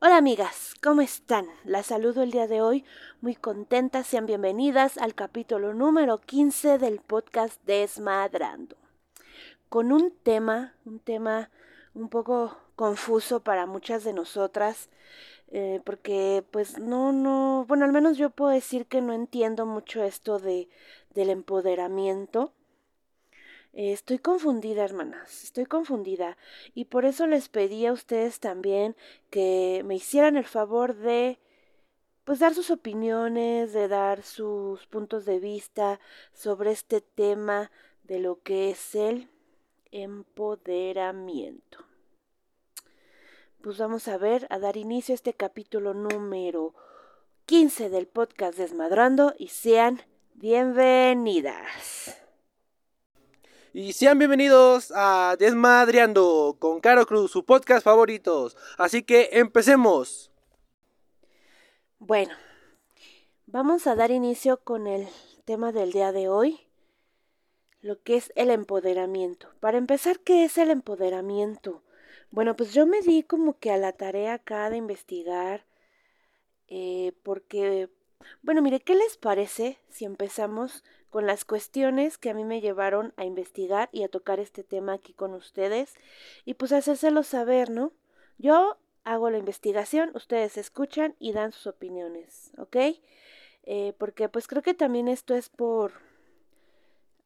Hola amigas, ¿cómo están? Las saludo el día de hoy, muy contentas, sean bienvenidas al capítulo número 15 del podcast Desmadrando. Con un tema, un tema un poco confuso para muchas de nosotras, eh, porque pues no, no, bueno, al menos yo puedo decir que no entiendo mucho esto de, del empoderamiento. Eh, estoy confundida, hermanas, estoy confundida. Y por eso les pedí a ustedes también que me hicieran el favor de, pues, dar sus opiniones, de dar sus puntos de vista sobre este tema de lo que es el empoderamiento. Pues vamos a ver, a dar inicio a este capítulo número 15 del podcast Desmadrando y sean bienvenidas. Y sean bienvenidos a Desmadreando con Caro Cruz, su podcast favoritos. Así que empecemos. Bueno, vamos a dar inicio con el tema del día de hoy, lo que es el empoderamiento. Para empezar, ¿qué es el empoderamiento? Bueno, pues yo me di como que a la tarea acá de investigar, eh, porque, bueno, mire, ¿qué les parece si empezamos con las cuestiones que a mí me llevaron a investigar y a tocar este tema aquí con ustedes y pues hacérselo saber, ¿no? Yo hago la investigación, ustedes escuchan y dan sus opiniones, ¿ok? Eh, porque pues creo que también esto es por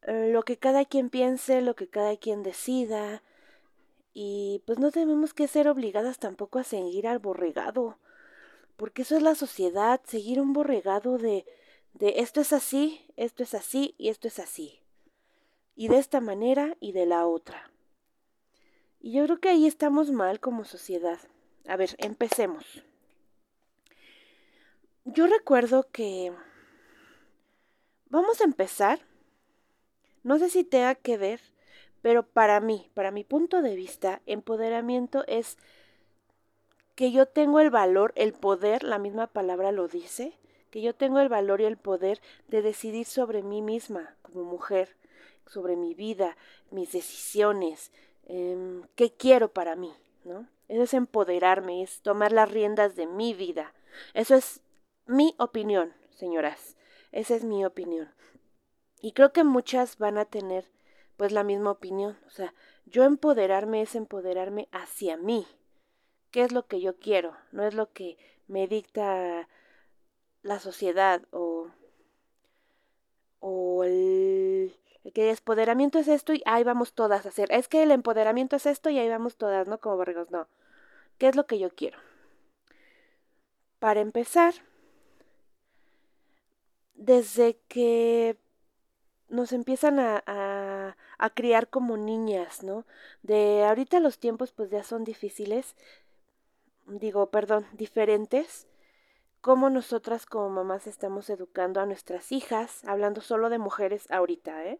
eh, lo que cada quien piense, lo que cada quien decida y pues no tenemos que ser obligadas tampoco a seguir al borregado, porque eso es la sociedad, seguir un borregado de de esto es así, esto es así y esto es así. Y de esta manera y de la otra. Y yo creo que ahí estamos mal como sociedad. A ver, empecemos. Yo recuerdo que... Vamos a empezar. No sé si tenga que ver, pero para mí, para mi punto de vista, empoderamiento es que yo tengo el valor, el poder, la misma palabra lo dice, que yo tengo el valor y el poder de decidir sobre mí misma como mujer, sobre mi vida, mis decisiones, em, qué quiero para mí, ¿no? Eso es empoderarme, es tomar las riendas de mi vida. Eso es mi opinión, señoras. Esa es mi opinión. Y creo que muchas van a tener pues la misma opinión. O sea, yo empoderarme es empoderarme hacia mí. ¿Qué es lo que yo quiero? No es lo que me dicta la sociedad o, o el, que el empoderamiento es esto y ahí vamos todas a hacer. Es que el empoderamiento es esto y ahí vamos todas, ¿no? Como borregos, no. ¿Qué es lo que yo quiero? Para empezar, desde que nos empiezan a, a, a, criar como niñas, ¿no? De ahorita los tiempos pues ya son difíciles, digo, perdón, diferentes, cómo nosotras como mamás estamos educando a nuestras hijas, hablando solo de mujeres ahorita, ¿eh?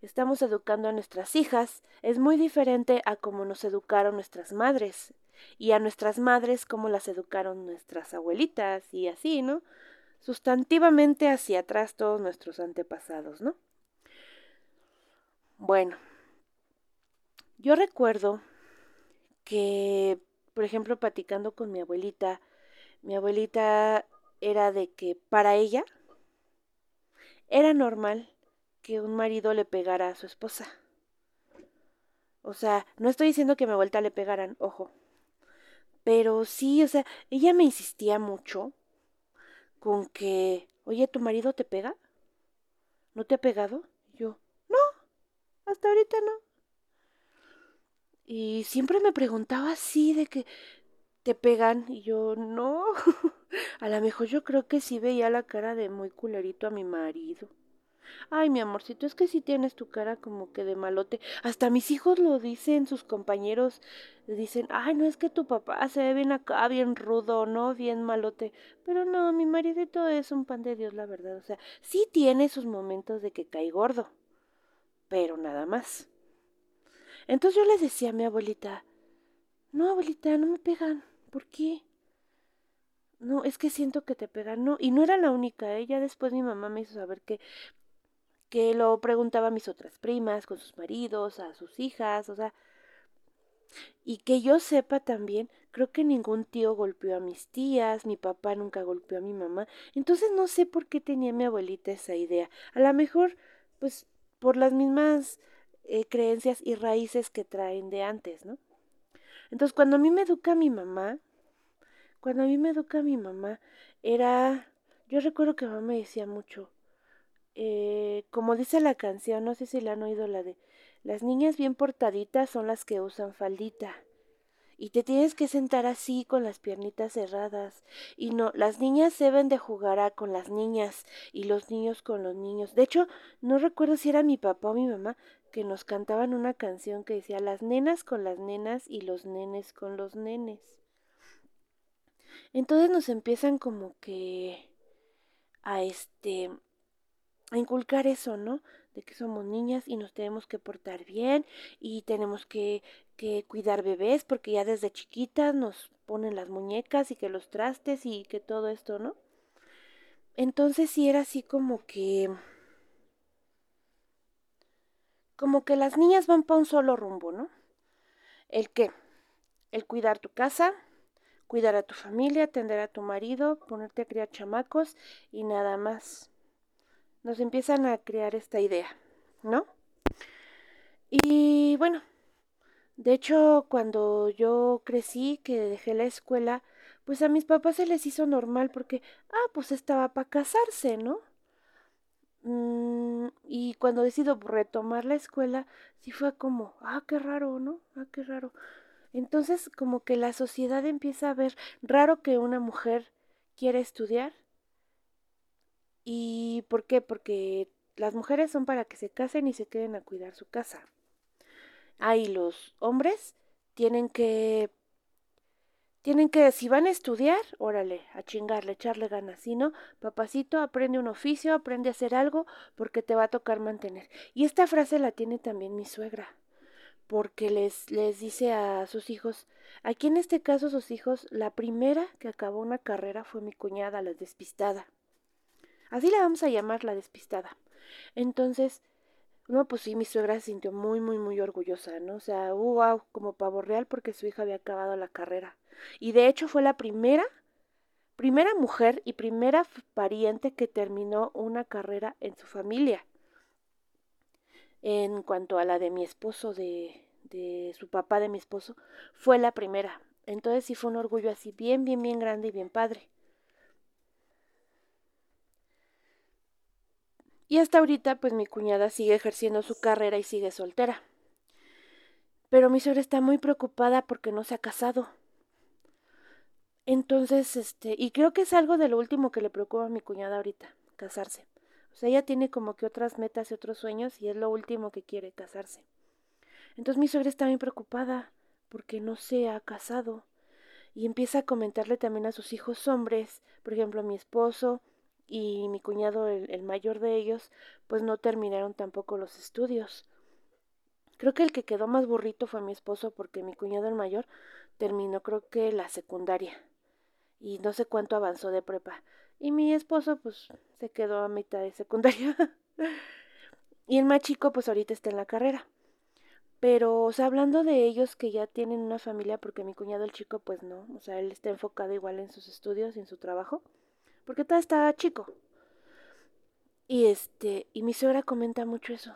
Estamos educando a nuestras hijas, es muy diferente a cómo nos educaron nuestras madres y a nuestras madres cómo las educaron nuestras abuelitas y así, ¿no? Sustantivamente hacia atrás todos nuestros antepasados, ¿no? Bueno, yo recuerdo que, por ejemplo, platicando con mi abuelita, mi abuelita era de que para ella era normal que un marido le pegara a su esposa. O sea, no estoy diciendo que a mi abuelita le pegaran, ojo. Pero sí, o sea, ella me insistía mucho con que, oye, ¿tu marido te pega? ¿No te ha pegado? yo, no, hasta ahorita no. Y siempre me preguntaba así de que, te pegan y yo no. a lo mejor yo creo que sí veía la cara de muy culerito a mi marido. Ay, mi amorcito, es que sí tienes tu cara como que de malote. Hasta mis hijos lo dicen, sus compañeros dicen, ay, no es que tu papá se ve bien acá, bien rudo, ¿no? Bien malote. Pero no, mi maridito es un pan de Dios, la verdad. O sea, sí tiene sus momentos de que cae gordo, pero nada más. Entonces yo les decía a mi abuelita, no, abuelita, no me pegan. ¿Por qué? No, es que siento que te pegan. No, y no era la única, ella ¿eh? después mi mamá me hizo saber que que lo preguntaba a mis otras primas, con sus maridos, a sus hijas, o sea, Y que yo sepa también, creo que ningún tío golpeó a mis tías, mi papá nunca golpeó a mi mamá. Entonces no sé por qué tenía mi abuelita esa idea. A lo mejor, pues, por las mismas eh, creencias y raíces que traen de antes, ¿no? Entonces, cuando a mí me educa mi mamá, cuando a mí me educa mi mamá, era, yo recuerdo que mamá me decía mucho, eh, como dice la canción, no sé si la han oído la de, las niñas bien portaditas son las que usan faldita. Y te tienes que sentar así con las piernitas cerradas. Y no, las niñas deben de jugar con las niñas y los niños con los niños. De hecho, no recuerdo si era mi papá o mi mamá que nos cantaban una canción que decía las nenas con las nenas y los nenes con los nenes. Entonces nos empiezan como que a este a inculcar eso, ¿no? De que somos niñas y nos tenemos que portar bien y tenemos que, que cuidar bebés porque ya desde chiquitas nos ponen las muñecas y que los trastes y que todo esto, ¿no? Entonces sí era así como que como que las niñas van para un solo rumbo, ¿no? El qué? El cuidar tu casa, cuidar a tu familia, atender a tu marido, ponerte a criar chamacos y nada más. Nos empiezan a crear esta idea, ¿no? Y bueno, de hecho, cuando yo crecí, que dejé la escuela, pues a mis papás se les hizo normal porque, ah, pues estaba para casarse, ¿no? Mm, y cuando decido retomar la escuela, sí fue como, ah, qué raro, ¿no? Ah, qué raro. Entonces, como que la sociedad empieza a ver raro que una mujer quiera estudiar. ¿Y por qué? Porque las mujeres son para que se casen y se queden a cuidar su casa. Ahí los hombres tienen que tienen que, si van a estudiar, órale, a chingarle, echarle ganas. Si no, papacito, aprende un oficio, aprende a hacer algo, porque te va a tocar mantener. Y esta frase la tiene también mi suegra, porque les, les dice a sus hijos, aquí en este caso sus hijos, la primera que acabó una carrera fue mi cuñada, la despistada. Así la vamos a llamar la despistada. Entonces, no, pues sí, mi suegra se sintió muy, muy, muy orgullosa, ¿no? O sea, wow, como pavo real porque su hija había acabado la carrera. Y de hecho fue la primera, primera mujer y primera pariente que terminó una carrera en su familia. En cuanto a la de mi esposo, de, de su papá de mi esposo, fue la primera. Entonces sí fue un orgullo así bien, bien, bien grande y bien padre. Y hasta ahorita, pues mi cuñada sigue ejerciendo su carrera y sigue soltera. Pero mi suegra está muy preocupada porque no se ha casado. Entonces, este, y creo que es algo de lo último que le preocupa a mi cuñada ahorita, casarse. O sea, ella tiene como que otras metas y otros sueños y es lo último que quiere, casarse. Entonces mi suegra está muy preocupada porque no se ha casado y empieza a comentarle también a sus hijos hombres, por ejemplo, a mi esposo y mi cuñado, el, el mayor de ellos, pues no terminaron tampoco los estudios. Creo que el que quedó más burrito fue mi esposo porque mi cuñado el mayor terminó creo que la secundaria y no sé cuánto avanzó de prepa. Y mi esposo pues se quedó a mitad de secundaria. y el más chico pues ahorita está en la carrera. Pero, o sea, hablando de ellos que ya tienen una familia, porque mi cuñado el chico pues no, o sea, él está enfocado igual en sus estudios y en su trabajo, porque todavía está chico. Y este, y mi suegra comenta mucho eso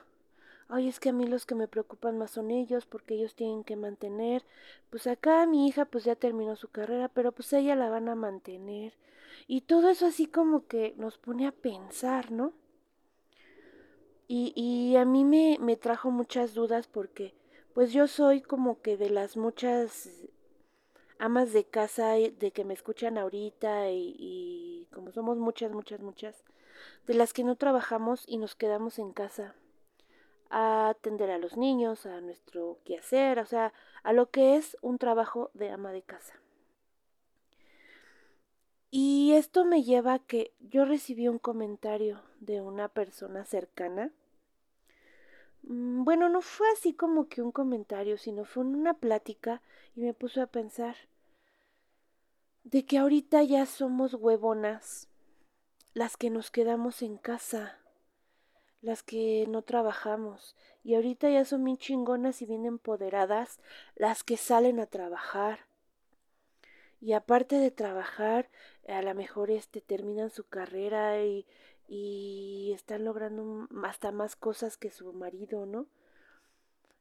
ay, es que a mí los que me preocupan más son ellos porque ellos tienen que mantener. Pues acá mi hija pues ya terminó su carrera, pero pues ella la van a mantener. Y todo eso así como que nos pone a pensar, ¿no? Y, y a mí me, me trajo muchas dudas porque pues yo soy como que de las muchas amas de casa de que me escuchan ahorita y como somos muchas, muchas, muchas, de las que no trabajamos y nos quedamos en casa a atender a los niños, a nuestro quehacer, o sea, a lo que es un trabajo de ama de casa. Y esto me lleva a que yo recibí un comentario de una persona cercana. Mm, bueno, no fue así como que un comentario, sino fue una plática y me puso a pensar de que ahorita ya somos huevonas las que nos quedamos en casa las que no trabajamos. Y ahorita ya son bien chingonas y bien empoderadas las que salen a trabajar. Y aparte de trabajar, a lo mejor este terminan su carrera y, y están logrando hasta más cosas que su marido, ¿no?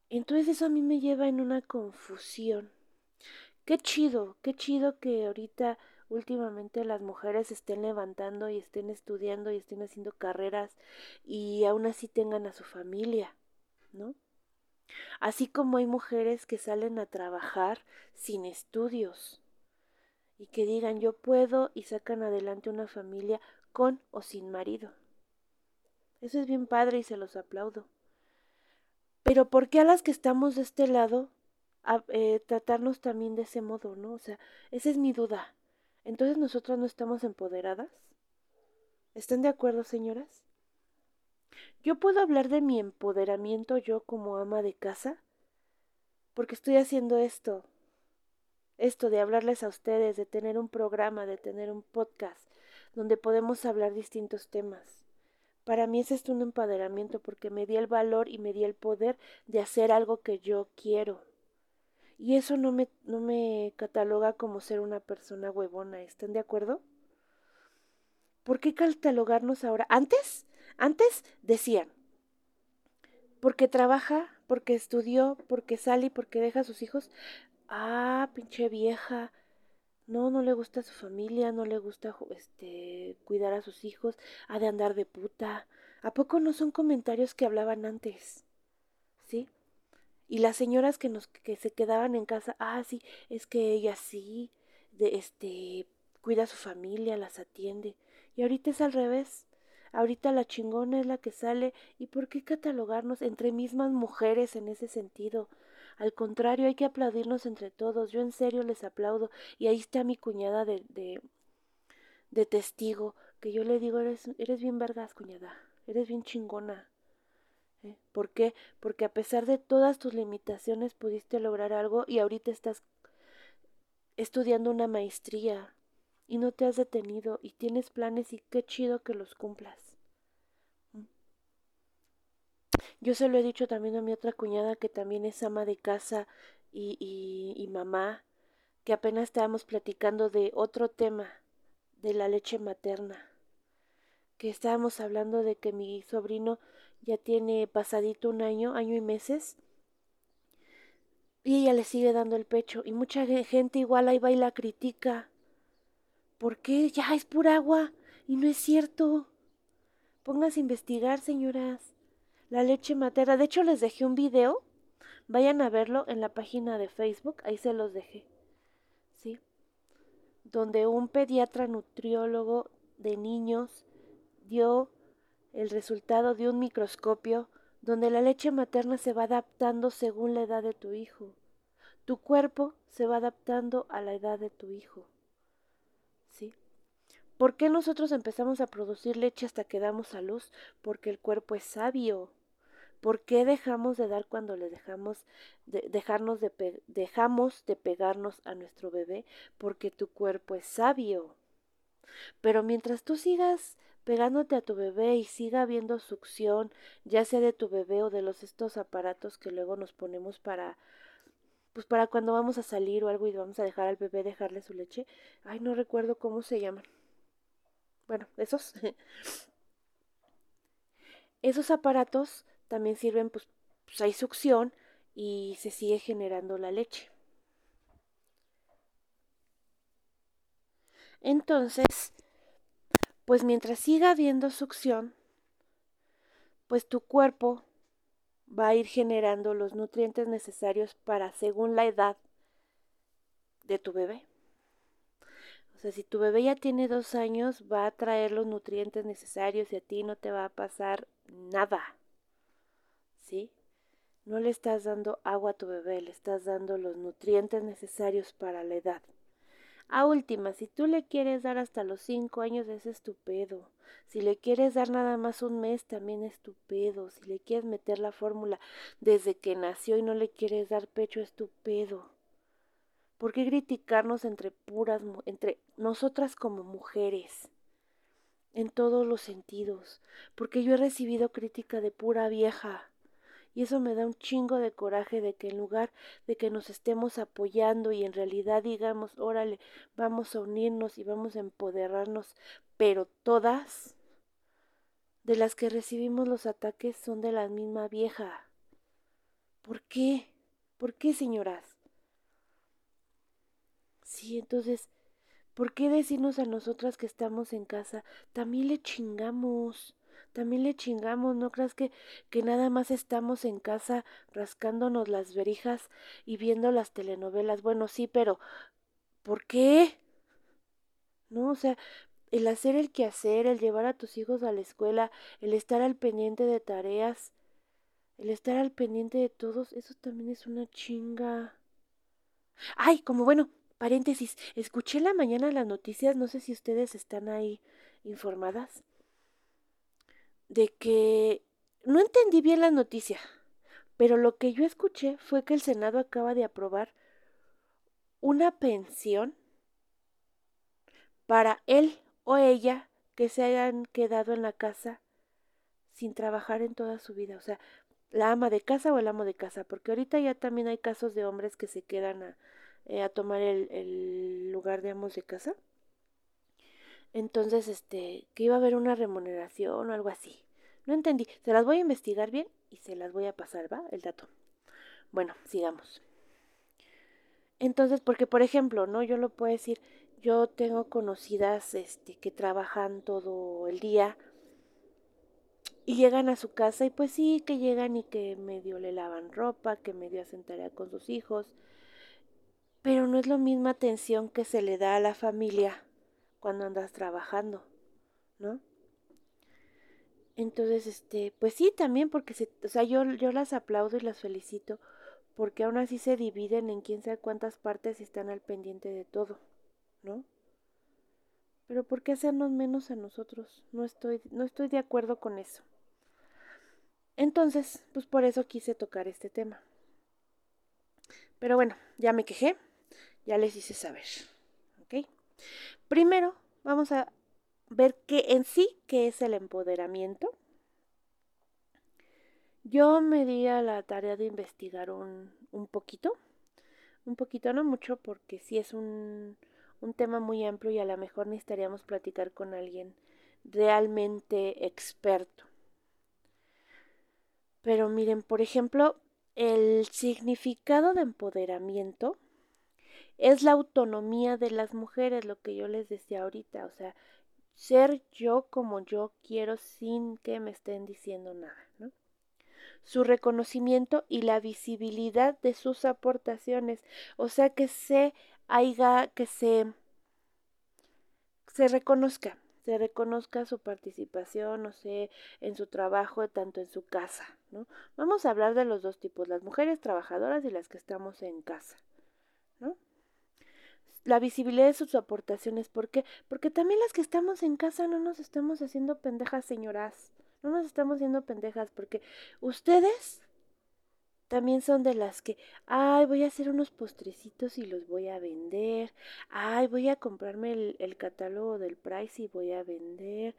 Entonces eso a mí me lleva en una confusión. Qué chido, qué chido que ahorita últimamente las mujeres estén levantando y estén estudiando y estén haciendo carreras y aún así tengan a su familia, ¿no? Así como hay mujeres que salen a trabajar sin estudios y que digan yo puedo y sacan adelante una familia con o sin marido. Eso es bien padre y se los aplaudo. Pero ¿por qué a las que estamos de este lado eh, tratarnos también de ese modo, ¿no? O sea, esa es mi duda. Entonces nosotras no estamos empoderadas. ¿Están de acuerdo, señoras? Yo puedo hablar de mi empoderamiento yo como ama de casa, porque estoy haciendo esto, esto de hablarles a ustedes, de tener un programa, de tener un podcast, donde podemos hablar distintos temas. Para mí es esto un empoderamiento porque me di el valor y me di el poder de hacer algo que yo quiero. Y eso no me, no me cataloga como ser una persona huevona, ¿están de acuerdo? ¿Por qué catalogarnos ahora? Antes, antes decían, porque trabaja, porque estudió, porque sale y porque deja a sus hijos. Ah, pinche vieja. No, no le gusta su familia, no le gusta este cuidar a sus hijos, ha de andar de puta. ¿A poco no son comentarios que hablaban antes? Y las señoras que nos que se quedaban en casa, ah, sí, es que ella sí, de este cuida a su familia, las atiende. Y ahorita es al revés. Ahorita la chingona es la que sale. ¿Y por qué catalogarnos entre mismas mujeres en ese sentido? Al contrario, hay que aplaudirnos entre todos. Yo en serio les aplaudo. Y ahí está mi cuñada de, de, de testigo. Que yo le digo, eres, eres bien vergas, cuñada. Eres bien chingona. ¿Por qué? Porque a pesar de todas tus limitaciones pudiste lograr algo y ahorita estás estudiando una maestría y no te has detenido y tienes planes y qué chido que los cumplas. ¿Mm? Yo se lo he dicho también a mi otra cuñada que también es ama de casa y, y, y mamá, que apenas estábamos platicando de otro tema, de la leche materna, que estábamos hablando de que mi sobrino ya tiene pasadito un año, año y meses, y ella le sigue dando el pecho, y mucha gente igual ahí va y la critica. ¿Por qué? Ya es pura agua, y no es cierto. Pónganse a investigar, señoras. La leche materna. De hecho, les dejé un video. Vayan a verlo en la página de Facebook. Ahí se los dejé. ¿Sí? Donde un pediatra nutriólogo de niños dio el resultado de un microscopio donde la leche materna se va adaptando según la edad de tu hijo. Tu cuerpo se va adaptando a la edad de tu hijo. ¿Sí? ¿Por qué nosotros empezamos a producir leche hasta que damos a luz? Porque el cuerpo es sabio. ¿Por qué dejamos de dar cuando le dejamos de, dejarnos de dejamos de pegarnos a nuestro bebé? Porque tu cuerpo es sabio. Pero mientras tú sigas pegándote a tu bebé y siga habiendo succión, ya sea de tu bebé o de los estos aparatos que luego nos ponemos para pues para cuando vamos a salir o algo y vamos a dejar al bebé dejarle su leche. Ay, no recuerdo cómo se llaman. Bueno, esos esos aparatos también sirven pues, pues hay succión y se sigue generando la leche. Entonces, pues mientras siga habiendo succión, pues tu cuerpo va a ir generando los nutrientes necesarios para según la edad de tu bebé. O sea, si tu bebé ya tiene dos años, va a traer los nutrientes necesarios y a ti no te va a pasar nada. ¿Sí? No le estás dando agua a tu bebé, le estás dando los nutrientes necesarios para la edad. A última, si tú le quieres dar hasta los cinco años es estupendo. Si le quieres dar nada más un mes también es estupendo. Si le quieres meter la fórmula desde que nació y no le quieres dar pecho estupendo. ¿Por qué criticarnos entre puras, entre nosotras como mujeres? en todos los sentidos, porque yo he recibido crítica de pura vieja. Y eso me da un chingo de coraje de que en lugar de que nos estemos apoyando y en realidad digamos, órale, vamos a unirnos y vamos a empoderarnos, pero todas de las que recibimos los ataques son de la misma vieja. ¿Por qué? ¿Por qué, señoras? Sí, entonces, ¿por qué decirnos a nosotras que estamos en casa? También le chingamos, también le chingamos, ¿no creas que, que nada más estamos en casa rascándonos las verijas y viendo las telenovelas? Bueno, sí, pero ¿por qué? ¿No? O sea, el hacer el quehacer, el llevar a tus hijos a la escuela, el estar al pendiente de tareas, el estar al pendiente de todos, eso también es una chinga. Ay, como bueno, Paréntesis, escuché la mañana las noticias, no sé si ustedes están ahí informadas, de que no entendí bien la noticia, pero lo que yo escuché fue que el Senado acaba de aprobar una pensión para él o ella que se hayan quedado en la casa sin trabajar en toda su vida, o sea, la ama de casa o el amo de casa, porque ahorita ya también hay casos de hombres que se quedan a, eh, tomar el, el lugar de amos de casa. Entonces, este, que iba a haber una remuneración o algo así. No entendí. Se las voy a investigar bien y se las voy a pasar, ¿va? El dato. Bueno, sigamos. Entonces, porque por ejemplo, ¿no? Yo lo puedo decir, yo tengo conocidas este que trabajan todo el día y llegan a su casa y pues sí, que llegan y que medio le lavan ropa, que medio hacen tarea con sus hijos, pero no es la misma atención que se le da a la familia cuando andas trabajando, ¿no? Entonces, este, pues sí, también porque o sea, yo, yo las aplaudo y las felicito porque aún así se dividen en quién sabe cuántas partes y están al pendiente de todo, ¿no? Pero ¿por qué hacernos menos a nosotros? No estoy, no estoy de acuerdo con eso. Entonces, pues por eso quise tocar este tema. Pero bueno, ya me quejé. Ya les hice saber. Primero vamos a ver qué en sí qué es el empoderamiento. Yo me di a la tarea de investigar un, un poquito. Un poquito, no mucho, porque sí es un, un tema muy amplio y a lo mejor necesitaríamos platicar con alguien realmente experto. Pero miren, por ejemplo, el significado de empoderamiento es la autonomía de las mujeres, lo que yo les decía ahorita, o sea, ser yo como yo quiero sin que me estén diciendo nada, ¿no? Su reconocimiento y la visibilidad de sus aportaciones, o sea, que se haya, que se, se reconozca, se reconozca su participación, no sé, en su trabajo, tanto en su casa, ¿no? Vamos a hablar de los dos tipos, las mujeres trabajadoras y las que estamos en casa. La visibilidad de sus aportaciones. ¿Por qué? Porque también las que estamos en casa no nos estamos haciendo pendejas, señoras. No nos estamos haciendo pendejas porque ustedes también son de las que, ay, voy a hacer unos postrecitos y los voy a vender. Ay, voy a comprarme el, catálogo del Price y voy a vender.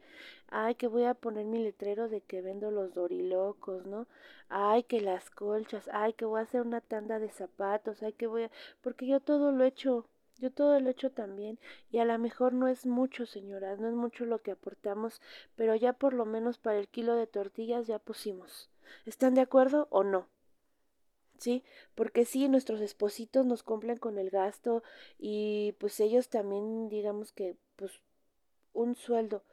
Ay, que voy a poner mi letrero de que vendo los dorilocos, ¿no? Ay, que las colchas. Ay, que voy a hacer una tanda de zapatos. Ay, que voy a... Porque yo todo lo he hecho yo todo lo he hecho también y a lo mejor no es mucho, señoras, no es mucho lo que aportamos, pero ya por lo menos para el kilo de tortillas ya pusimos. ¿Están de acuerdo o no? ¿Sí? Porque sí, nuestros espositos nos cumplen con el gasto y pues ellos también digamos que pues un sueldo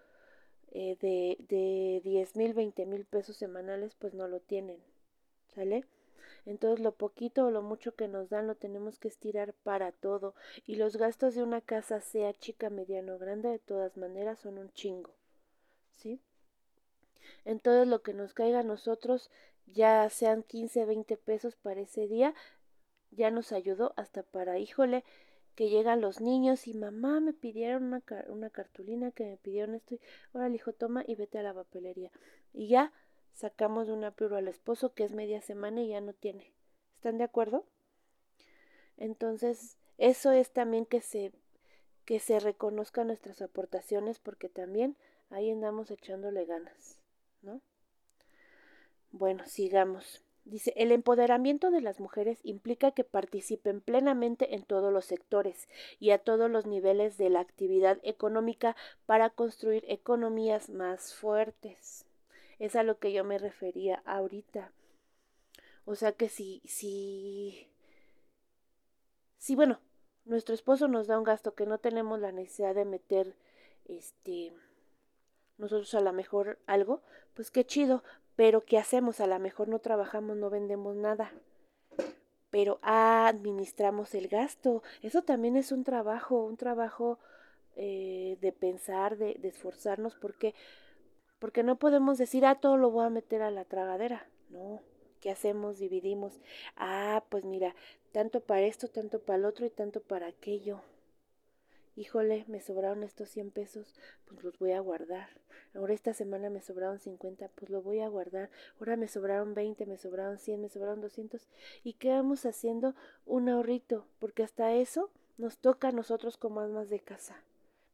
eh, de, de diez mil, veinte mil pesos semanales pues no lo tienen. ¿Sale? Entonces lo poquito o lo mucho que nos dan lo tenemos que estirar para todo. Y los gastos de una casa, sea chica, mediano o grande, de todas maneras son un chingo. ¿Sí? Entonces lo que nos caiga a nosotros, ya sean 15, 20 pesos para ese día, ya nos ayudó hasta para, híjole, que llegan los niños y mamá me pidieron una, una cartulina que me pidieron esto y ahora el hijo toma y vete a la papelería. Y ya sacamos de un apuro al esposo que es media semana y ya no tiene. ¿Están de acuerdo? Entonces, eso es también que se que se reconozcan nuestras aportaciones porque también ahí andamos echándole ganas, ¿no? Bueno, sigamos. Dice, el empoderamiento de las mujeres implica que participen plenamente en todos los sectores y a todos los niveles de la actividad económica para construir economías más fuertes. Es a lo que yo me refería ahorita. O sea que si, si, si, bueno, nuestro esposo nos da un gasto que no tenemos la necesidad de meter, este, nosotros a lo mejor algo, pues qué chido, pero ¿qué hacemos? A lo mejor no trabajamos, no vendemos nada. Pero administramos el gasto. Eso también es un trabajo, un trabajo eh, de pensar, de, de esforzarnos, porque, porque no podemos decir, ah, todo lo voy a meter a la tragadera. No, ¿qué hacemos? Dividimos. Ah, pues mira, tanto para esto, tanto para el otro y tanto para aquello híjole, me sobraron estos 100 pesos, pues los voy a guardar. Ahora esta semana me sobraron 50, pues lo voy a guardar. Ahora me sobraron 20, me sobraron 100, me sobraron 200. ¿Y qué vamos haciendo? Un ahorrito, porque hasta eso nos toca a nosotros como almas de casa.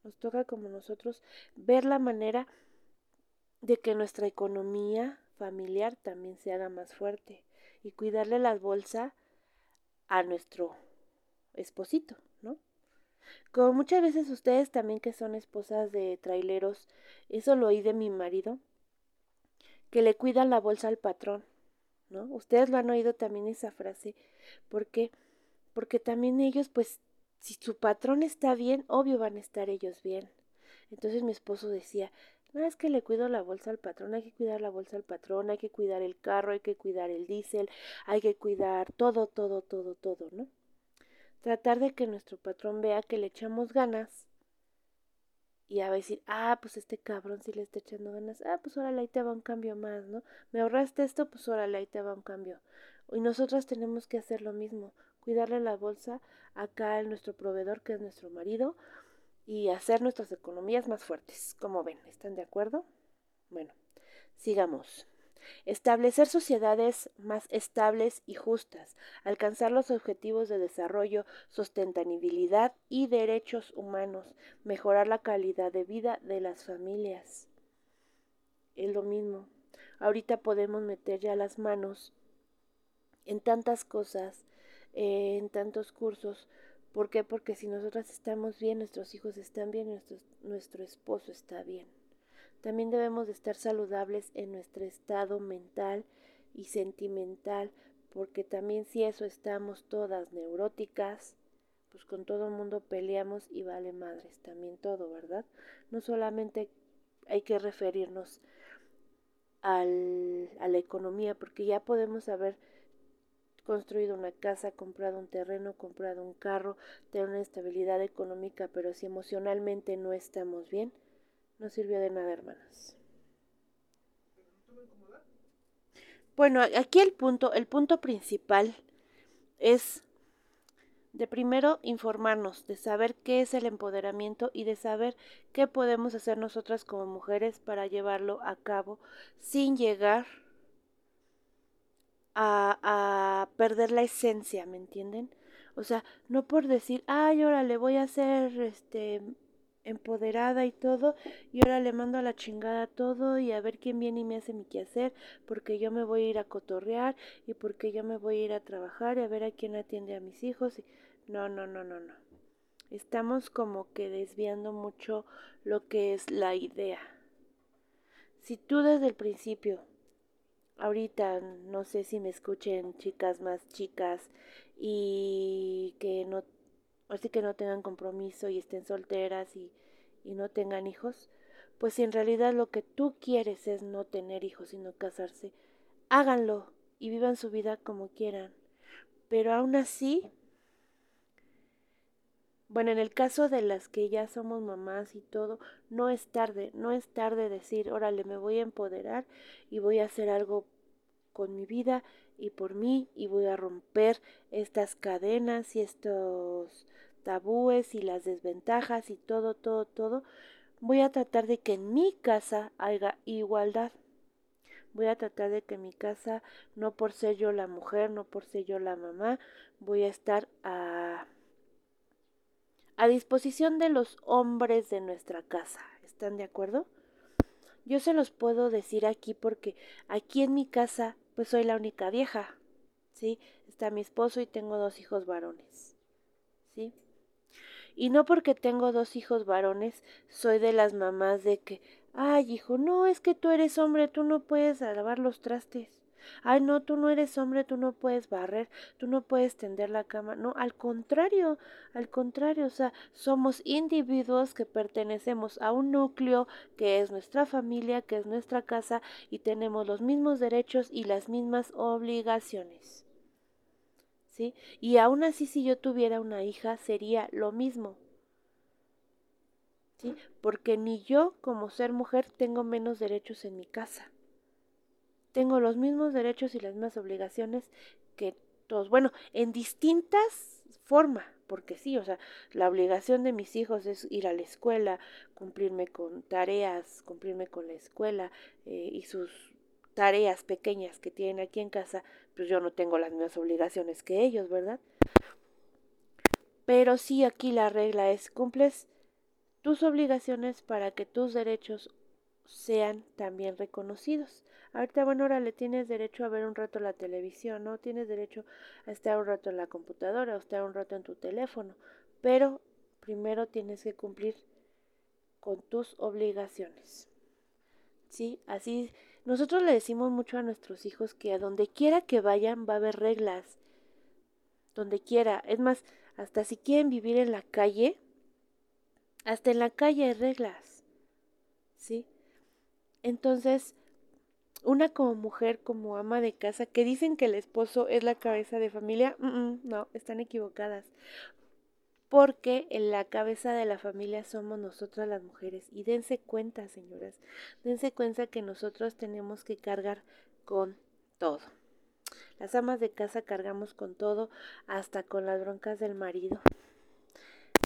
Nos toca como nosotros ver la manera de que nuestra economía familiar también se haga más fuerte y cuidarle la bolsa a nuestro esposito, ¿no? Como muchas veces ustedes también que son esposas de traileros, eso lo oí de mi marido, que le cuidan la bolsa al patrón, ¿no? Ustedes lo han oído también esa frase, porque porque también ellos pues si su patrón está bien, obvio van a estar ellos bien. Entonces mi esposo decía, no es que le cuido la bolsa al patrón, hay que cuidar la bolsa al patrón, hay que cuidar el carro, hay que cuidar el diésel, hay que cuidar todo, todo, todo, todo, ¿no? tratar de que nuestro patrón vea que le echamos ganas y a decir, ah, pues este cabrón sí le está echando ganas, ah, pues órale, ahí te va un cambio más, ¿no? Me ahorraste esto, pues órale, ahí te va un cambio. Y nosotras tenemos que hacer lo mismo, cuidarle la bolsa acá a nuestro proveedor, que es nuestro marido, y hacer nuestras economías más fuertes. Como ven, ¿están de acuerdo? Bueno, sigamos. Establecer sociedades más estables y justas, alcanzar los objetivos de desarrollo, sustentabilidad y derechos humanos, mejorar la calidad de vida de las familias. Es lo mismo. Ahorita podemos meter ya las manos en tantas cosas, en tantos cursos. ¿Por qué? Porque si nosotras estamos bien, nuestros hijos están bien, nuestro, nuestro esposo está bien. También debemos de estar saludables en nuestro estado mental y sentimental, porque también si eso estamos todas neuróticas, pues con todo el mundo peleamos y vale madres, también todo, ¿verdad? No solamente hay que referirnos al, a la economía, porque ya podemos haber construido una casa, comprado un terreno, comprado un carro, tener una estabilidad económica, pero si emocionalmente no estamos bien, no sirvió de nada, hermanas. Bueno, aquí el punto, el punto principal es de primero informarnos, de saber qué es el empoderamiento y de saber qué podemos hacer nosotras como mujeres para llevarlo a cabo sin llegar a, a perder la esencia, ¿me entienden? O sea, no por decir, ay, ahora le voy a hacer este empoderada y todo, y ahora le mando a la chingada todo y a ver quién viene y me hace mi quehacer, porque yo me voy a ir a cotorrear y porque yo me voy a ir a trabajar y a ver a quién atiende a mis hijos. No, no, no, no, no. Estamos como que desviando mucho lo que es la idea. Si tú desde el principio, ahorita no sé si me escuchen chicas más chicas y que no así que no tengan compromiso y estén solteras y, y no tengan hijos, pues si en realidad lo que tú quieres es no tener hijos, sino casarse, háganlo y vivan su vida como quieran. Pero aún así, bueno, en el caso de las que ya somos mamás y todo, no es tarde, no es tarde decir, órale, me voy a empoderar y voy a hacer algo con mi vida y por mí y voy a romper estas cadenas y estos tabúes y las desventajas y todo, todo, todo, voy a tratar de que en mi casa haya igualdad. Voy a tratar de que mi casa, no por ser yo la mujer, no por ser yo la mamá, voy a estar a, a disposición de los hombres de nuestra casa. ¿Están de acuerdo? yo se los puedo decir aquí porque aquí en mi casa pues soy la única vieja, ¿sí? Está mi esposo y tengo dos hijos varones, ¿sí? Y no porque tengo dos hijos varones soy de las mamás de que, ay hijo, no, es que tú eres hombre, tú no puedes lavar los trastes. Ay, no, tú no eres hombre, tú no puedes barrer, tú no puedes tender la cama. No, al contrario, al contrario, o sea, somos individuos que pertenecemos a un núcleo que es nuestra familia, que es nuestra casa y tenemos los mismos derechos y las mismas obligaciones. ¿Sí? Y aún así si yo tuviera una hija sería lo mismo. ¿Sí? Porque ni yo como ser mujer tengo menos derechos en mi casa tengo los mismos derechos y las mismas obligaciones que todos. Bueno, en distintas formas, porque sí, o sea, la obligación de mis hijos es ir a la escuela, cumplirme con tareas, cumplirme con la escuela eh, y sus tareas pequeñas que tienen aquí en casa, pues yo no tengo las mismas obligaciones que ellos, ¿verdad? Pero sí aquí la regla es cumples tus obligaciones para que tus derechos sean también reconocidos. Ahorita, bueno, ahora le tienes derecho a ver un rato la televisión, ¿no? Tienes derecho a estar un rato en la computadora, o estar un rato en tu teléfono, pero primero tienes que cumplir con tus obligaciones. ¿Sí? Así, nosotros le decimos mucho a nuestros hijos que a donde quiera que vayan va a haber reglas. Donde quiera. Es más, hasta si quieren vivir en la calle, hasta en la calle hay reglas. ¿Sí? Entonces, una como mujer, como ama de casa, que dicen que el esposo es la cabeza de familia, no, están equivocadas. Porque en la cabeza de la familia somos nosotras las mujeres. Y dense cuenta, señoras, dense cuenta que nosotros tenemos que cargar con todo. Las amas de casa cargamos con todo, hasta con las broncas del marido.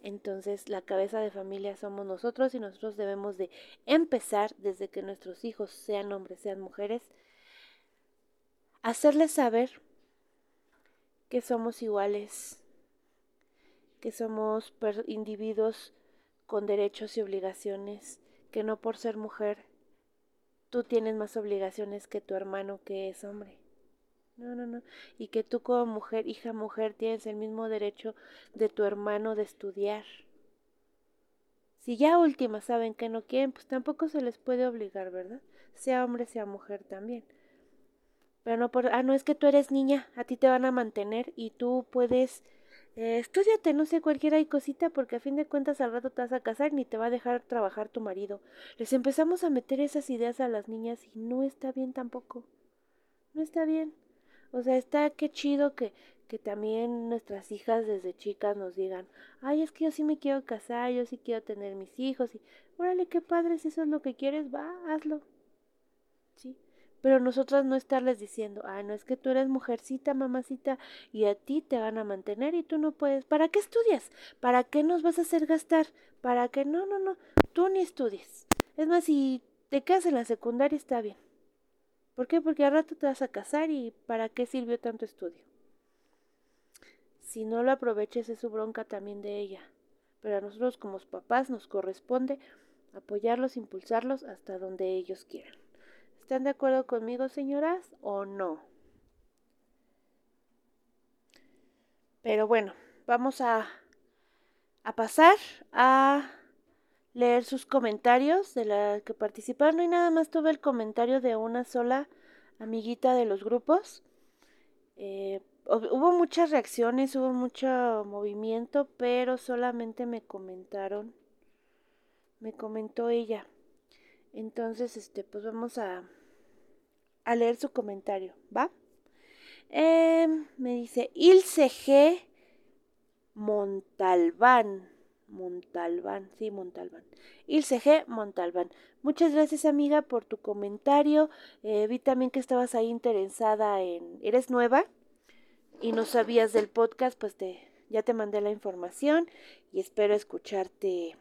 Entonces la cabeza de familia somos nosotros y nosotros debemos de empezar desde que nuestros hijos sean hombres, sean mujeres, hacerles saber que somos iguales, que somos individuos con derechos y obligaciones, que no por ser mujer tú tienes más obligaciones que tu hermano que es hombre. No, no, no. Y que tú como mujer, hija mujer, tienes el mismo derecho de tu hermano de estudiar. Si ya última saben que no quieren, pues tampoco se les puede obligar, ¿verdad? Sea hombre, sea mujer también. Pero no por, ah, no es que tú eres niña, a ti te van a mantener y tú puedes, eh, estudiate, no sé, cualquiera y cosita, porque a fin de cuentas al rato te vas a casar ni te va a dejar trabajar tu marido. Les empezamos a meter esas ideas a las niñas y no está bien tampoco. No está bien. O sea, está qué chido que, que también nuestras hijas desde chicas nos digan, ay, es que yo sí me quiero casar, yo sí quiero tener mis hijos, y órale, qué padre, si eso es lo que quieres, va, hazlo. Sí. Pero nosotras no estarles diciendo, ah, no es que tú eres mujercita, mamacita, y a ti te van a mantener y tú no puedes. ¿Para qué estudias? ¿Para qué nos vas a hacer gastar? ¿Para qué? No, no, no, tú ni estudies. Es más, si te quedas en la secundaria está bien. ¿Por qué? Porque al rato te vas a casar y ¿para qué sirvió tanto estudio? Si no lo aproveches es su bronca también de ella. Pero a nosotros como papás nos corresponde apoyarlos, impulsarlos hasta donde ellos quieran. ¿Están de acuerdo conmigo, señoras, o no? Pero bueno, vamos a, a pasar a leer sus comentarios de la que participaron y nada más tuve el comentario de una sola amiguita de los grupos. Eh, hubo muchas reacciones, hubo mucho movimiento, pero solamente me comentaron, me comentó ella. Entonces, este, pues vamos a, a leer su comentario, ¿va? Em, me dice Ilse G. Montalbán. Montalbán, sí, Montalbán. Ilse G. Montalbán. Muchas gracias amiga por tu comentario. Eh, vi también que estabas ahí interesada en... ¿Eres nueva? Y no sabías del podcast, pues te, ya te mandé la información y espero escucharte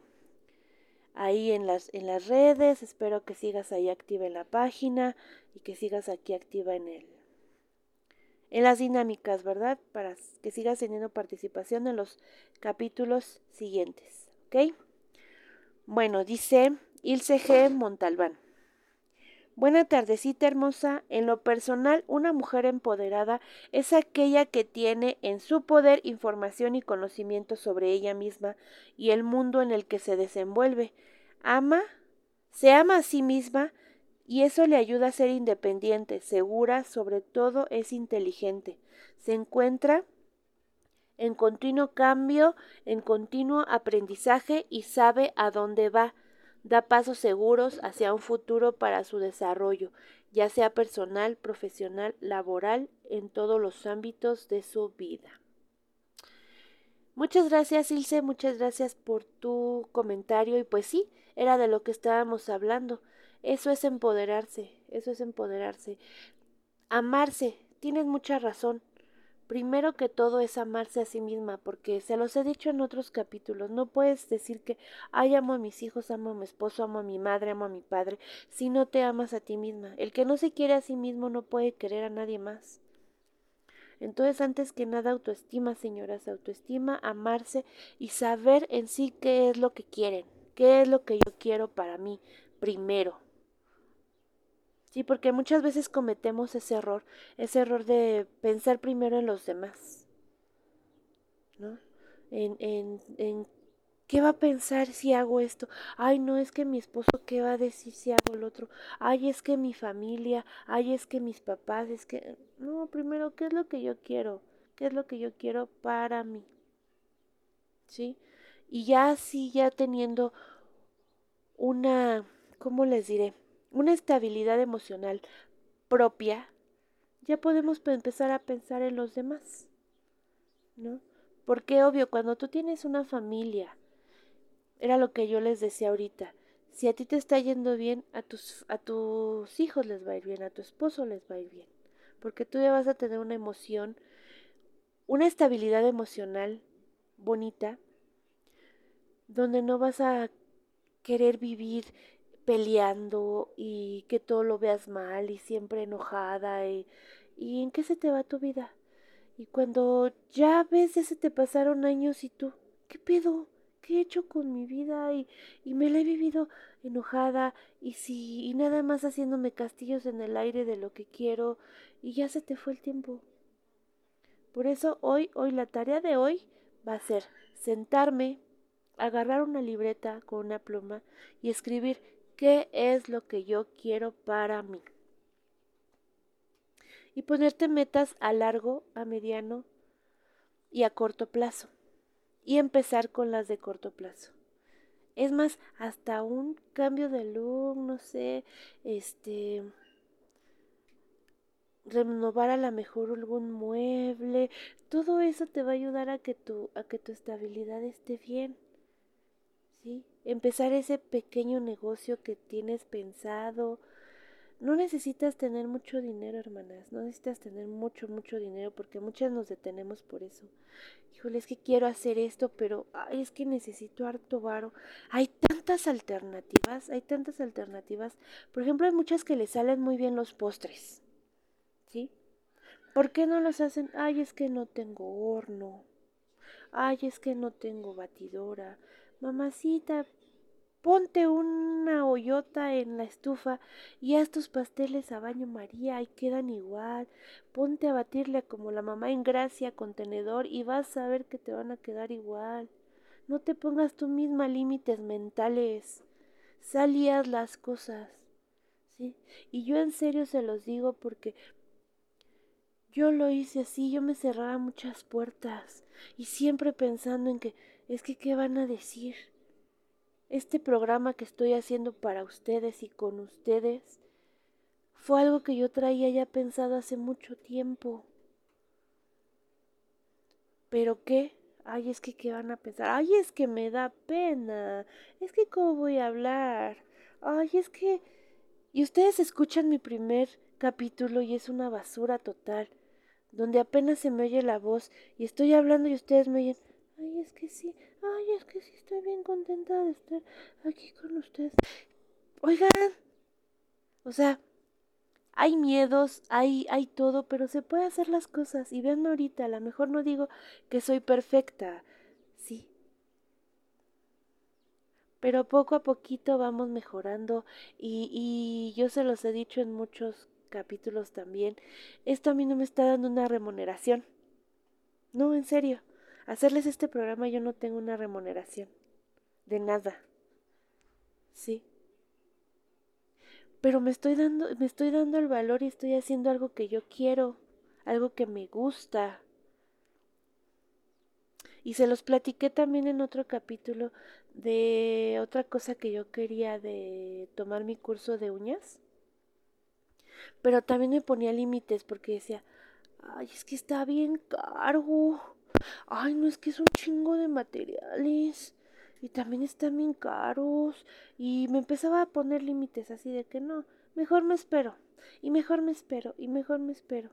ahí en las, en las redes. Espero que sigas ahí activa en la página y que sigas aquí activa en el, en las dinámicas, ¿verdad? Para que sigas teniendo participación en los capítulos siguientes, ¿ok? Bueno, dice Ilse G. Montalbán. Buena tardecita hermosa. En lo personal, una mujer empoderada es aquella que tiene en su poder información y conocimiento sobre ella misma y el mundo en el que se desenvuelve. Ama, se ama a sí misma y eso le ayuda a ser independiente, segura, sobre todo es inteligente. Se encuentra en continuo cambio, en continuo aprendizaje y sabe a dónde va da pasos seguros hacia un futuro para su desarrollo, ya sea personal, profesional, laboral, en todos los ámbitos de su vida. Muchas gracias, Ilse, muchas gracias por tu comentario y pues sí, era de lo que estábamos hablando. Eso es empoderarse, eso es empoderarse. Amarse, tienes mucha razón primero que todo es amarse a sí misma, porque se los he dicho en otros capítulos, no puedes decir que, ay, amo a mis hijos, amo a mi esposo, amo a mi madre, amo a mi padre, si no te amas a ti misma. El que no se quiere a sí mismo no puede querer a nadie más. Entonces, antes que nada, autoestima, señoras, autoestima, amarse y saber en sí qué es lo que quieren, qué es lo que yo quiero para mí primero. Sí, porque muchas veces cometemos ese error, ese error de pensar primero en los demás, ¿no? En, en, en ¿Qué va a pensar si hago esto? Ay, no, es que mi esposo, ¿qué va a decir si hago el otro? Ay, es que mi familia, ay, es que mis papás, es que... No, primero, ¿qué es lo que yo quiero? ¿Qué es lo que yo quiero para mí? ¿Sí? Y ya así, ya teniendo una, ¿cómo les diré? Una estabilidad emocional propia, ya podemos empezar a pensar en los demás, ¿no? Porque obvio, cuando tú tienes una familia, era lo que yo les decía ahorita, si a ti te está yendo bien, a tus, a tus hijos les va a ir bien, a tu esposo les va a ir bien, porque tú ya vas a tener una emoción, una estabilidad emocional bonita, donde no vas a querer vivir peleando y que todo lo veas mal y siempre enojada y, y en qué se te va tu vida. Y cuando ya ves, ya se te pasaron años y tú, ¿qué pedo? ¿Qué he hecho con mi vida? Y, y me la he vivido enojada y si y nada más haciéndome castillos en el aire de lo que quiero y ya se te fue el tiempo. Por eso hoy, hoy la tarea de hoy va a ser sentarme, agarrar una libreta con una pluma y escribir qué es lo que yo quiero para mí. Y ponerte metas a largo, a mediano y a corto plazo. Y empezar con las de corto plazo. Es más, hasta un cambio de look, no sé, este renovar a lo mejor algún mueble, todo eso te va a ayudar a que tu a que tu estabilidad esté bien. Empezar ese pequeño negocio que tienes pensado. No necesitas tener mucho dinero, hermanas, no necesitas tener mucho, mucho dinero porque muchas nos detenemos por eso. Híjole, es que quiero hacer esto, pero es que necesito harto varo. Hay tantas alternativas, hay tantas alternativas. Por ejemplo, hay muchas que le salen muy bien los postres. ¿Sí? ¿Por qué no los hacen? Ay, es que no tengo horno. Ay, es que no tengo batidora mamacita, ponte una hoyota en la estufa y haz tus pasteles a baño María y quedan igual. Ponte a batirle como la mamá en gracia contenedor y vas a ver que te van a quedar igual. No te pongas tú misma límites mentales. Salías las cosas. ¿Sí? Y yo en serio se los digo porque yo lo hice así, yo me cerraba muchas puertas y siempre pensando en que es que ¿qué van a decir? Este programa que estoy haciendo para ustedes y con ustedes fue algo que yo traía ya pensado hace mucho tiempo. ¿Pero qué? Ay, es que ¿qué van a pensar? Ay, es que me da pena. Es que ¿cómo voy a hablar? Ay, es que... Y ustedes escuchan mi primer capítulo y es una basura total, donde apenas se me oye la voz y estoy hablando y ustedes me oyen Ay, es que sí, ay, es que sí estoy bien contenta de estar aquí con ustedes. Oigan, o sea, hay miedos, hay, hay todo, pero se puede hacer las cosas. Y véanme ahorita, a lo mejor no digo que soy perfecta, sí. pero poco a poquito vamos mejorando y, y yo se los he dicho en muchos capítulos también, esto a mí no me está dando una remuneración. No, en serio, hacerles este programa yo no tengo una remuneración. De nada. Sí. Pero me estoy dando, me estoy dando el valor y estoy haciendo algo que yo quiero, algo que me gusta. Y se los platiqué también en otro capítulo de otra cosa que yo quería de tomar mi curso de uñas. Pero también me ponía límites porque decía, ay, es que está bien caro. Ay, no es que es un chingo de materiales. Y también están bien caros. Y me empezaba a poner límites así de que no, mejor me espero. Y mejor me espero. Y mejor me espero.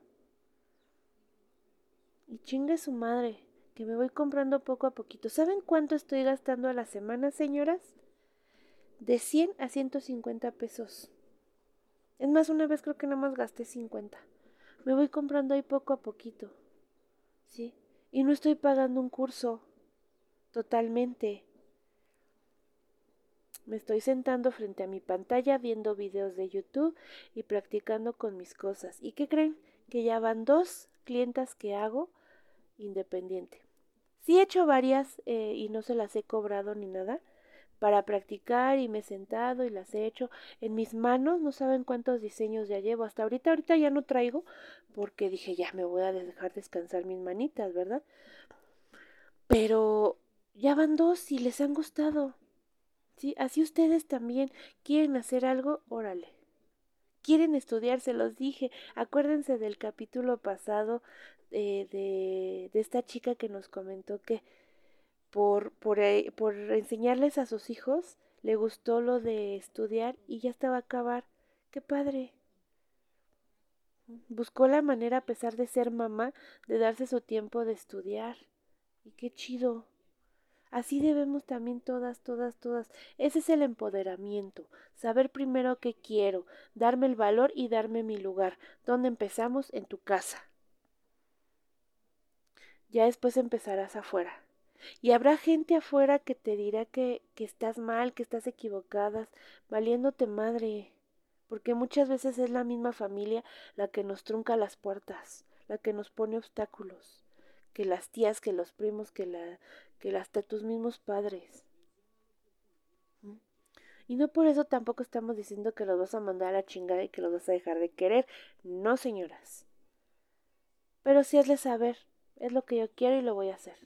Y chingue su madre que me voy comprando poco a poquito. ¿Saben cuánto estoy gastando a la semana, señoras? De 100 a 150 pesos. Es más, una vez creo que nada más gasté 50. Me voy comprando ahí poco a poquito. ¿Sí? Y no estoy pagando un curso. Totalmente. Me estoy sentando frente a mi pantalla viendo videos de YouTube y practicando con mis cosas. ¿Y qué creen? Que ya van dos clientas que hago independiente. Sí he hecho varias eh, y no se las he cobrado ni nada para practicar y me he sentado y las he hecho en mis manos. No saben cuántos diseños ya llevo. Hasta ahorita, ahorita ya no traigo porque dije ya me voy a dejar descansar mis manitas, ¿verdad? Pero ya van dos y les han gustado. Sí, así ustedes también quieren hacer algo, órale quieren estudiar, se los dije. Acuérdense del capítulo pasado eh, de, de, esta chica que nos comentó que por, por, eh, por enseñarles a sus hijos le gustó lo de estudiar y ya estaba a acabar. ¡Qué padre! Buscó la manera, a pesar de ser mamá, de darse su tiempo de estudiar. Y qué chido. Así debemos también todas, todas, todas. Ese es el empoderamiento. Saber primero qué quiero, darme el valor y darme mi lugar. ¿Dónde empezamos? En tu casa. Ya después empezarás afuera. Y habrá gente afuera que te dirá que, que estás mal, que estás equivocada, valiéndote madre. Porque muchas veces es la misma familia la que nos trunca las puertas, la que nos pone obstáculos que las tías, que los primos, que, la, que hasta tus mismos padres. Y no por eso tampoco estamos diciendo que los vas a mandar a la chingada y que los vas a dejar de querer. No, señoras. Pero sí hazle saber, es lo que yo quiero y lo voy a hacer.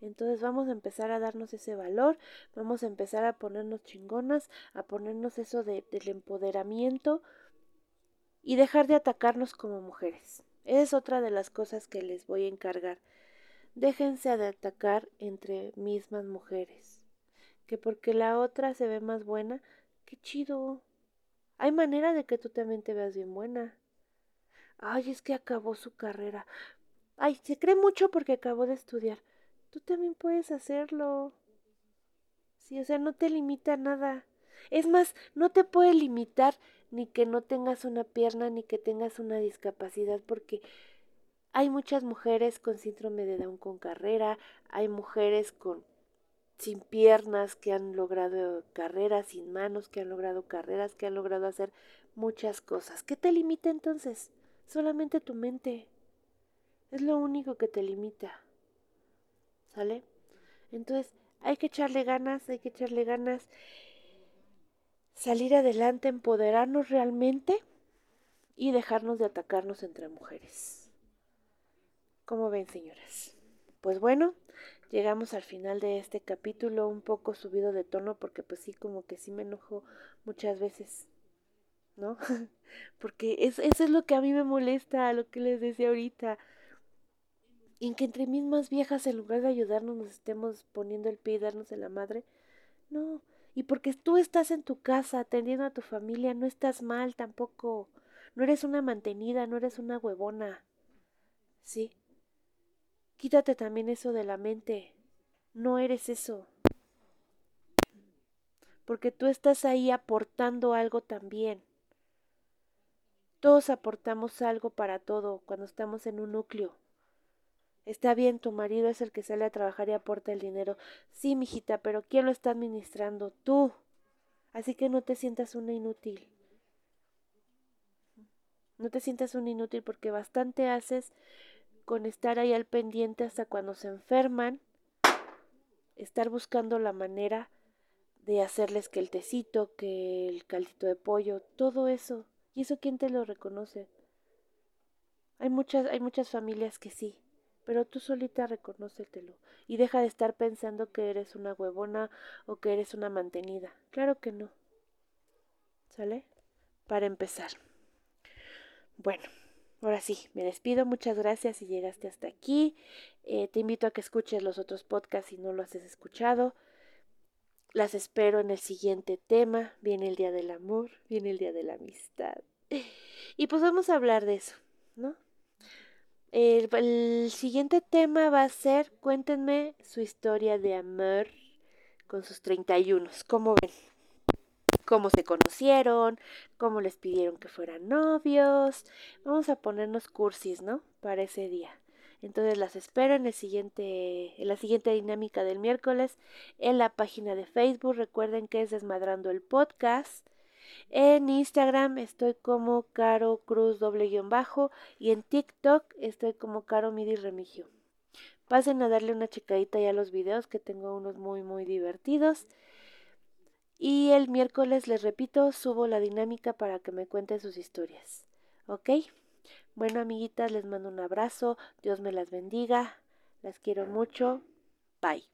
Entonces vamos a empezar a darnos ese valor, vamos a empezar a ponernos chingonas, a ponernos eso de, del empoderamiento y dejar de atacarnos como mujeres. Es otra de las cosas que les voy a encargar. Déjense de atacar entre mismas mujeres. Que porque la otra se ve más buena, qué chido. Hay manera de que tú también te veas bien buena. Ay, es que acabó su carrera. Ay, se cree mucho porque acabó de estudiar. Tú también puedes hacerlo. Sí, o sea, no te limita nada. Es más, no te puede limitar ni que no tengas una pierna, ni que tengas una discapacidad, porque hay muchas mujeres con síndrome de Down con carrera, hay mujeres con sin piernas que han logrado carreras, sin manos que han logrado carreras, que han logrado hacer muchas cosas. ¿Qué te limita entonces? Solamente tu mente. Es lo único que te limita. ¿Sale? Entonces, hay que echarle ganas, hay que echarle ganas salir adelante, empoderarnos realmente y dejarnos de atacarnos entre mujeres. ¿Cómo ven, señoras? Pues bueno, llegamos al final de este capítulo un poco subido de tono porque pues sí, como que sí me enojo muchas veces, ¿no? porque eso es lo que a mí me molesta, lo que les decía ahorita. En que entre mismas viejas, en lugar de ayudarnos, nos estemos poniendo el pie y darnos en la madre. No, y porque tú estás en tu casa atendiendo a tu familia, no estás mal tampoco. No eres una mantenida, no eres una huevona. Sí. Quítate también eso de la mente. No eres eso. Porque tú estás ahí aportando algo también. Todos aportamos algo para todo cuando estamos en un núcleo. Está bien, tu marido es el que sale a trabajar y aporta el dinero. Sí, mijita, pero ¿quién lo está administrando? Tú. Así que no te sientas una inútil. No te sientas un inútil porque bastante haces con estar ahí al pendiente hasta cuando se enferman, estar buscando la manera de hacerles que el tecito, que el caldito de pollo, todo eso. ¿Y eso quién te lo reconoce? Hay muchas, hay muchas familias que sí, pero tú solita reconócetelo y deja de estar pensando que eres una huevona o que eres una mantenida. Claro que no. ¿Sale? Para empezar. Bueno, ahora sí, me despido. Muchas gracias si llegaste hasta aquí. Eh, te invito a que escuches los otros podcasts si no lo has escuchado. Las espero en el siguiente tema. Viene el Día del Amor, viene el Día de la Amistad. Y pues vamos a hablar de eso, ¿no? El, siguiente tema va a ser, cuéntenme su historia de amor con sus 31. ¿Cómo ven? cómo se conocieron, cómo les pidieron que fueran novios. Vamos a ponernos cursis, ¿no? Para ese día. Entonces las espero en el siguiente, en la siguiente dinámica del miércoles en la página de Facebook. Recuerden que es Desmadrando el Podcast. En Instagram estoy como Caro Cruz doble guion bajo y en TikTok estoy como Caro Midi Remigio. Pasen a darle una checadita ya a los videos que tengo unos muy muy divertidos. Y el miércoles, les repito, subo la dinámica para que me cuenten sus historias. ¿Ok? Bueno, amiguitas, les mando un abrazo. Dios me las bendiga. Las quiero mucho. Bye.